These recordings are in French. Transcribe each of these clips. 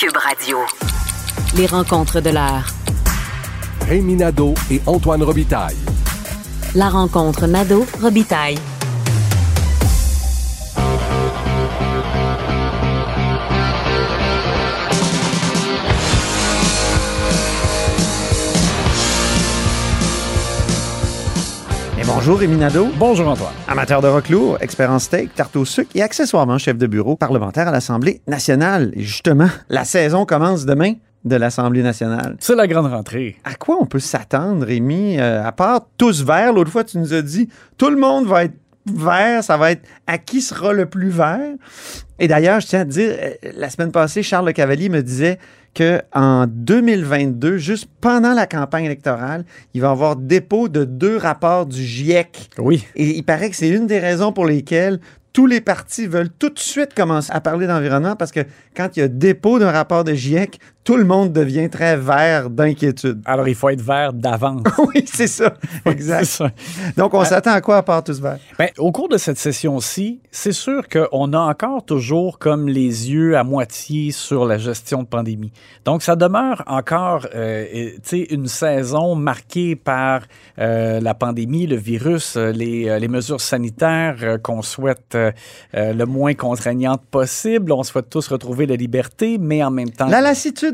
Cube Radio. Les rencontres de l'heure. Rémi Nadeau et Antoine Robitaille. La rencontre Nadeau-Robitaille. Bonjour Rémi Nadeau. Bonjour Antoine. Amateur de rock lourd, expert en steak, tarte au sucre et accessoirement chef de bureau parlementaire à l'Assemblée nationale. Et justement, la saison commence demain de l'Assemblée nationale. C'est la grande rentrée. À quoi on peut s'attendre, Rémi? Euh, à part tous verts, l'autre fois tu nous as dit tout le monde va être vert, ça va être à qui sera le plus vert. Et d'ailleurs, je tiens à te dire, euh, la semaine passée, Charles Le Cavalier me disait qu'en 2022, juste pendant la campagne électorale, il va y avoir dépôt de deux rapports du GIEC. Oui. Et il paraît que c'est une des raisons pour lesquelles tous les partis veulent tout de suite commencer à parler d'environnement parce que quand il y a dépôt d'un rapport de GIEC, tout le monde devient très vert d'inquiétude. Alors, il faut être vert d'avance. oui, c'est ça. Exact. Ça. Donc, on s'attend à quoi à part tous verts? Ben, au cours de cette session-ci, c'est sûr qu'on a encore toujours comme les yeux à moitié sur la gestion de pandémie. Donc, ça demeure encore euh, une saison marquée par euh, la pandémie, le virus, euh, les, euh, les mesures sanitaires euh, qu'on souhaite euh, euh, le moins contraignantes possible. On souhaite tous retrouver la liberté, mais en même temps... La lassitude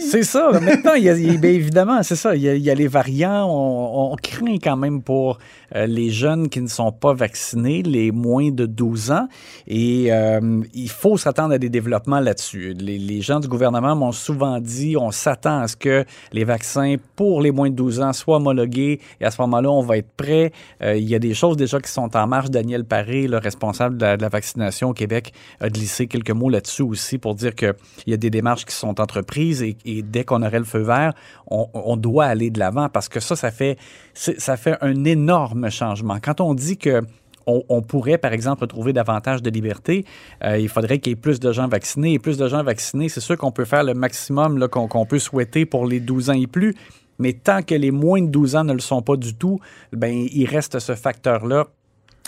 C'est ça. Maintenant, il y a, bien évidemment, c'est ça. Il y, a, il y a les variants. On, on craint quand même pour euh, les jeunes qui ne sont pas vaccinés, les moins de 12 ans. Et euh, il faut s'attendre à des développements là-dessus. Les, les gens du gouvernement m'ont souvent dit on s'attend à ce que les vaccins pour les moins de 12 ans soient homologués. Et à ce moment-là, on va être prêt. Euh, il y a des choses déjà qui sont en marche. Daniel Paré, le responsable de la, de la vaccination au Québec, a glissé quelques mots là-dessus aussi pour dire qu'il y a des démarches qui sont et, dès qu'on aurait le feu vert, on, doit aller de l'avant parce que ça, ça fait, ça fait un énorme changement. Quand on dit que on, pourrait, par exemple, retrouver davantage de liberté. Euh, il faudrait qu'il y ait plus de gens vaccinés. Et plus de gens vaccinés, c'est sûr qu'on peut faire le maximum qu'on peut souhaiter pour les 12 ans et plus. Mais tant que les moins de 12 ans ne le sont pas du tout, ben, il reste ce facteur-là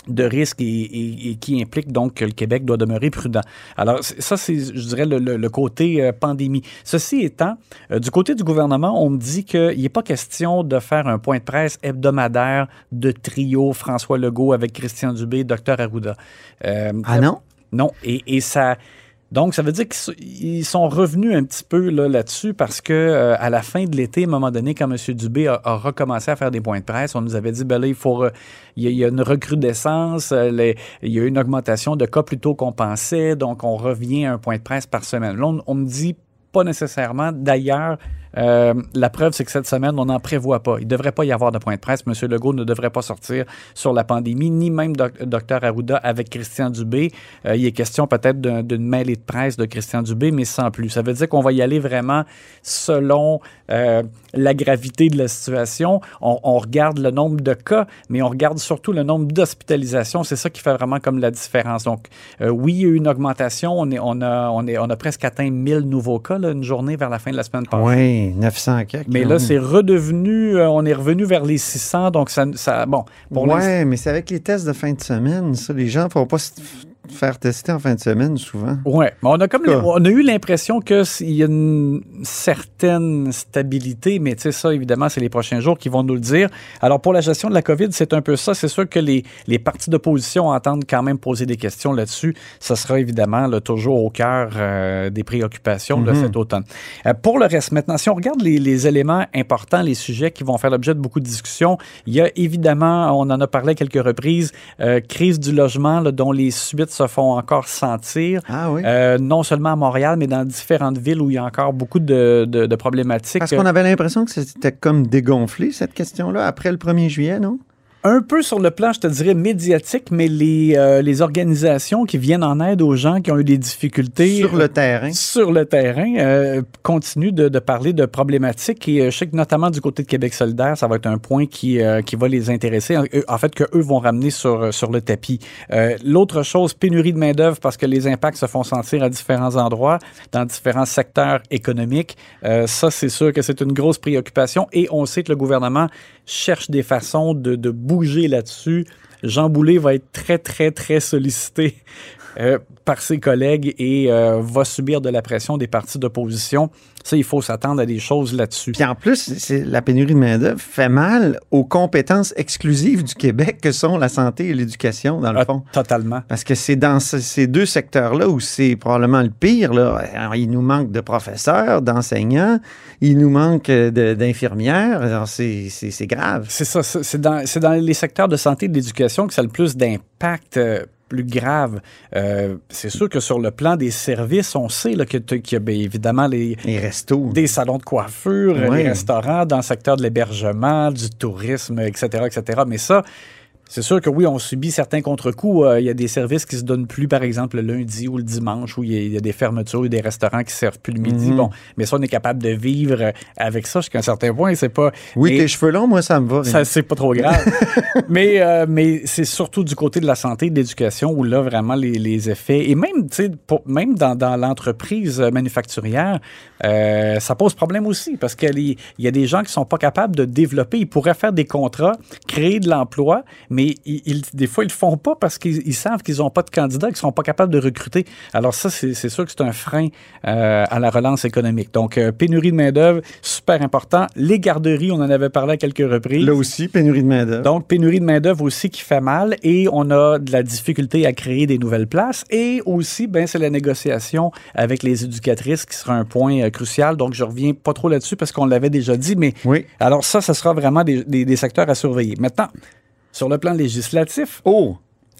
de risque et, et- et qui implique donc que le Québec doit demeurer prudent. Alors, ça, c'est, je dirais, le, le- le côté euh, pandémie. Ceci étant, euh, du côté du gouvernement, on me dit qu'il n'est pas question de faire un point de presse hebdomadaire de trio François Legault avec Christian Dubé, Dr Arruda. Euh, Ah non? non, et, et ça. Donc, ça veut dire qu'ils sont revenus un petit peu là, là-dessus parce que euh, à la fin de l'été, à un moment donné, quand M. Dubé a, recommencé à faire des points de presse, on nous avait dit, ben là, il faut, il y, a, une recrudescence, euh, il y a une augmentation de cas plus tôt qu'on pensait, donc on revient à un point de presse par semaine. Là, on, on me dit pas nécessairement. D'ailleurs, euh, la preuve, c'est que cette semaine, on n'en prévoit pas. Il ne devrait pas y avoir de point de presse. M. Legault ne devrait pas sortir sur la pandémie, ni même Dr Arruda avec Christian Dubé. Euh, il est question peut-être d'un- d'une mêlée de presse de Christian Dubé, mais sans plus. Ça veut dire qu'on va y aller vraiment selon euh, la gravité de la situation. On, regarde le nombre de cas, mais on regarde surtout le nombre d'hospitalisations. C'est ça qui fait vraiment comme la différence. Donc, oui, il y a eu une augmentation. On, a, presque atteint 1000 nouveaux cas une journée vers la fin de la semaine passée. Oui, 900 quelques. Mais là, c'est redevenu, euh, on est revenu vers les 600, donc ça, ça bon, Ouais, mais c'est avec les tests de fin de semaine, ça. Les gens ne vont pas faire tester en fin de semaine, souvent. Mais on a comme on a eu l'impression que s- il y a une certaine stabilité, mais tu sais ça évidemment c'est les prochains jours qui vont nous le dire. Alors pour la gestion de la Covid, c'est un peu ça. C'est sûr que les les partis d'opposition entendent quand même poser des questions là-dessus. Ça sera évidemment là, toujours au cœur euh, des préoccupations de cet automne. Euh, pour le reste, maintenant, si on regarde les, les éléments importants, les sujets qui vont faire l'objet de beaucoup de discussions, il y a évidemment, on en a parlé à quelques reprises, euh, crise du logement là, dont les suites se font encore sentir. Ah oui? Euh, non seulement à Montréal, mais dans différentes villes où il y a encore beaucoup de, de- de problématiques. Parce qu'on avait l'impression que c'était comme dégonflé, cette question-là, après le 1er juillet, non? Un peu sur le plan, je te dirais, médiatique, mais les, euh, les organisations qui viennent en aide aux gens qui ont eu des difficultés Sur le terrain. sur le terrain euh, continuent de, de parler de problématiques et euh, je sais que notamment du côté de Québec solidaire, ça va être un point qui, euh, qui va les intéresser. En, fait, que eux vont ramener sur, sur le tapis. Euh, L'autre chose, pénurie de main-d'œuvre parce que les impacts se font sentir à différents endroits, dans différents secteurs économiques. Euh, ça, c'est sûr que c'est une grosse préoccupation et on sait que le gouvernement cherche des façons de, de bouger là-dessus. Jean Boulet va être très, très, très sollicité euh, par ses collègues et euh, va subir de la pression des partis d'opposition. Ça, il faut s'attendre à des choses là-dessus. Puis en plus, la pénurie de main-d'œuvre fait mal aux compétences exclusives du Québec que sont la santé et l'éducation, dans le Ah, fond. totalement. Parce que c'est dans ce- ces deux secteurs-là où c'est probablement le pire. Là. Alors, il nous manque de professeurs, d'enseignants, il nous manque euh, d'infirmières. C'est, grave. C'est ça, c'est dans, dans les secteurs de santé et de que ça a le plus d'impact euh, plus grave. Euh, c'est sûr que sur le plan des services, on sait qu'il y a bien évidemment les, Les restos. des salons de coiffure, les restaurants, dans le secteur de l'hébergement, du tourisme, etc., etc. Mais ça, c'est sûr que oui, on subit certains contre-coups. Euh, Il y a des services qui se donnent plus, par exemple, le lundi ou le dimanche, où il y a, y des fermetures, et des restaurants qui servent plus le midi. Mhm. Bon, mais ça, on est capable de vivre euh, avec ça jusqu'à un certain point. C'est pas. Oui, mais- tes cheveux longs, moi, ça me va. ça, c'est pas trop grave. mais euh, mais c'est surtout du côté de la santé de l'éducation où là, vraiment, les, les effets, et même, pour- même dans, dans l'entreprise manufacturière, euh, ça pose problème aussi parce qu'il y a des gens qui sont pas capables de développer. Ils pourraient faire des contrats, créer de l'emploi, mais ils, ils- des fois, ils le font pas parce qu'ils ils savent qu'ils ont pas de candidats, qu'ils sont pas capables de recruter. Alors ça, c'est c'est sûr que c'est un frein euh, à la relance économique. Donc, euh, pénurie de main-d'œuvre, super important. Les garderies, on en avait parlé à quelques reprises. Là aussi, pénurie de main-d'œuvre. Donc, pénurie de main-d'œuvre aussi qui fait mal et on a de la difficulté à créer des nouvelles places. Et aussi, ben, c'est la négociation avec les éducatrices qui sera un point euh, crucial. Donc, je reviens pas trop là-dessus parce qu'on l'avait déjà dit, mais Oui. alors ça, ce sera vraiment des, des- des secteurs à surveiller. Maintenant, sur le plan législatif, Oh!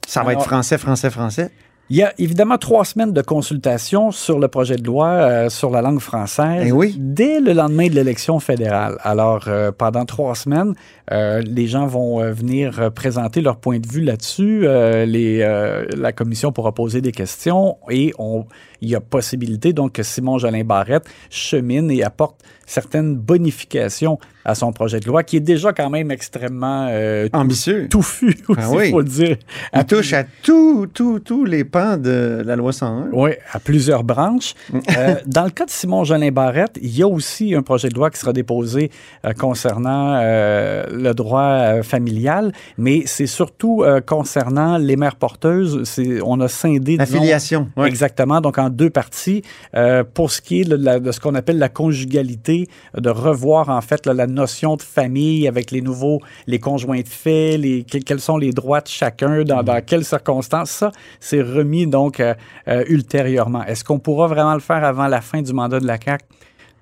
Ça va Alors- être français, français, français. il y a évidemment trois semaines de consultation sur le projet de loi euh, sur la langue française Eh oui. dès le lendemain de l'élection fédérale. Alors, euh, pendant trois semaines, euh, les gens vont venir présenter leur point de vue là-dessus. La commission pourra poser des questions et on, il y a possibilité donc que Simon Jolin Barrette chemine et apporte certaines bonifications à son projet de loi qui est déjà quand même extrêmement euh, Ambitieux. touffu, aussi, Ah oui. faut le dire. Il touche à tous tout, tous les pans de la loi 101. Oui, à plusieurs branches. Euh, dans le cas de Simon Jolin Barrette, il y a aussi un projet de loi qui sera déposé euh, concernant le droit familial, mais c'est surtout concernant les mères porteuses. On a scindé La filiation. ouais. Exactement, donc en deux parties. Euh, pour ce qui est de, la- de ce qu'on appelle la conjugalité, de revoir en fait là, la notion de famille avec les nouveaux, les conjoints de fait, les, que- quels sont les droits de chacun, dans, dans quelles circonstances, ça, c'est remis donc euh, euh, ultérieurement. Est-ce qu'on pourra vraiment le faire avant la fin du mandat de la CAQ?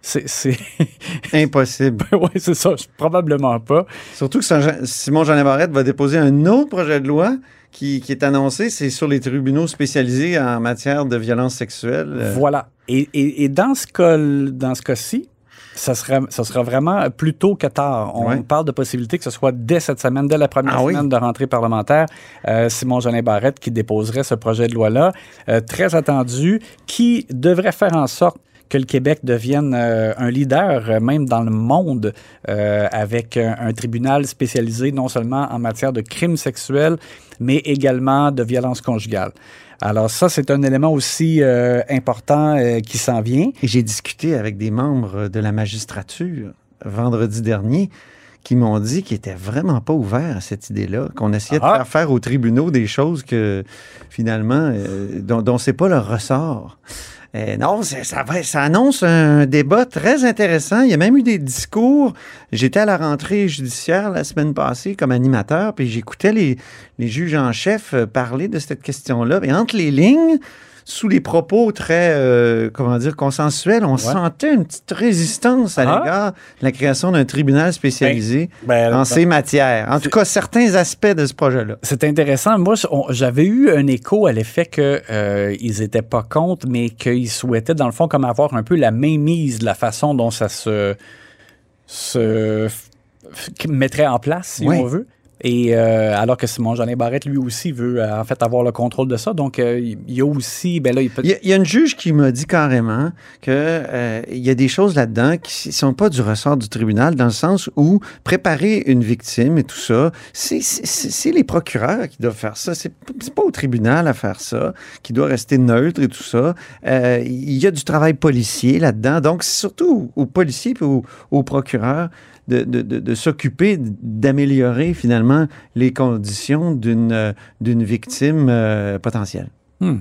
C'est. Impossible. oui, c'est ça, probablement pas. Surtout que Saint- Simon Jean Barrette va déposer un autre projet de loi qui, qui est annoncé, c'est sur les tribunaux spécialisés en matière de violence sexuelle. Voilà. Et, et- et dans ce cas, dans ce cas-ci, ça sera, ça sera vraiment plus tôt que tard. On Ouais. parle de possibilité que ce soit dès cette semaine, dès la première Ah oui? semaine de rentrée parlementaire, euh, Simon Jolin Barrette qui déposerait ce projet de loi-là, euh, très attendu, qui devrait faire en sorte que le Québec devienne euh, un leader, euh, même dans le monde, euh, avec un, un tribunal spécialisé non seulement en matière de crimes sexuels, mais également de violence conjugale. Alors ça, c'est un élément aussi important qui s'en vient. J'ai discuté avec des membres de la magistrature vendredi dernier qui m'ont dit qu'ils n'étaient vraiment pas ouverts à cette idée-là, qu'on essayait de Ah. faire faire aux tribunaux des choses que finalement, euh, dont, dont c'est pas leur ressort. Euh, non, ça, va- ça annonce un débat très intéressant. Il y a même eu des discours. J'étais à la rentrée judiciaire la semaine passée comme animateur, puis j'écoutais les, les juges en chef euh, parler de cette question-là. Et entre les lignes, sous les propos très, euh, comment dire, consensuels, on sentait une petite résistance à Ah. l'égard de la création d'un tribunal spécialisé Ben, en ces matières. En tout cas, certains aspects de ce projet-là. C'est intéressant. Moi, j'avais eu un écho à l'effet que euh, ils étaient pas contre, mais qu'ils souhaitaient, dans le fond, comme avoir un peu la mainmise de la façon dont ça se, se mettrait en place, si Oui. on veut. Et euh, alors que Simon Jeanin Barrette, lui aussi, veut euh, en fait avoir le contrôle de ça. Donc, euh, il y a aussi, ben là, il y, a, il une juge qui m'a dit carrément que il y a des choses là-dedans qui ne sont pas du ressort du tribunal, dans le sens où préparer une victime et tout ça, c'est- les procureurs qui doivent faire ça. C'est pas au tribunal à faire ça, qui doit rester neutre et tout ça. Il y a du travail policier là-dedans. Donc, c'est surtout aux policiers et aux procureurs de, de- de- de s'occuper d'améliorer finalement les conditions d'une euh, d'une victime euh, potentielle. Hmm.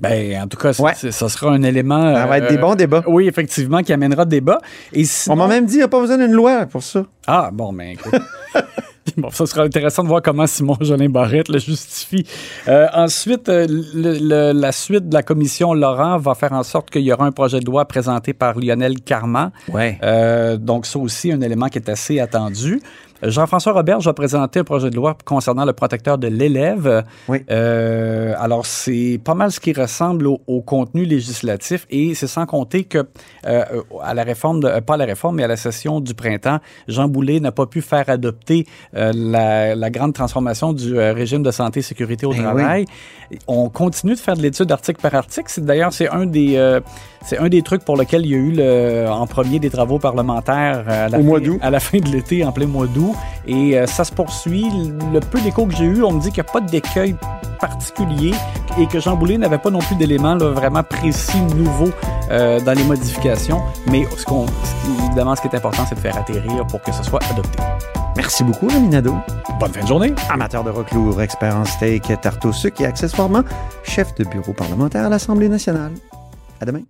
Ben, en tout cas, Ouais. ça sera un élément. Ça va être des bons débats. Oui, effectivement, qui amènera débat. Et On sinon- m'a même dit, il n'y a pas besoin d'une loi pour ça. Ah, bon, ben, écoute. Bon, ça sera intéressant de voir comment Simon Jolin Barrette le justifie. Euh, ensuite, euh, le- le- la suite de la commission Laurent va faire en sorte qu'il y aura un projet de loi présenté par Lionel Carman. Ouais. Euh, donc, ça aussi, un élément qui est assez attendu. Jean-François Robert va présenter un projet de loi concernant le protecteur de l'élève. Oui. Euh, alors, c'est pas mal ce qui ressemble au, au contenu législatif et c'est sans compter que euh, à la réforme, de- euh, pas à la réforme, mais à la session du printemps, Jean Boulet n'a pas pu faire adopter euh, la, la grande transformation du régime de santé et sécurité au Ben travail. On continue de faire de l'étude article par article. C'est d'ailleurs c'est un des c'est un des trucs pour lequel il y a eu le, en premier des travaux parlementaires à la Au fin- mois d'août. à la fin de l'été, en plein mois d'août. Et euh, ça se poursuit. Le peu d'écho que j'ai eu, on me dit qu'il n'y a pas d'écueil particulier et que Jean Boulet n'avait pas non plus d'éléments vraiment précis, nouveaux euh, dans les modifications. Mais ce qu'on, évidemment, ce qui est important, c'est de faire atterrir pour que ce soit adopté. Merci beaucoup, Rémi Nadeau. Bonne fin de journée. Amateur de rock lourd, expert en steak, tarte au sucre et accessoirement chef de bureau parlementaire à l'Assemblée nationale. À demain.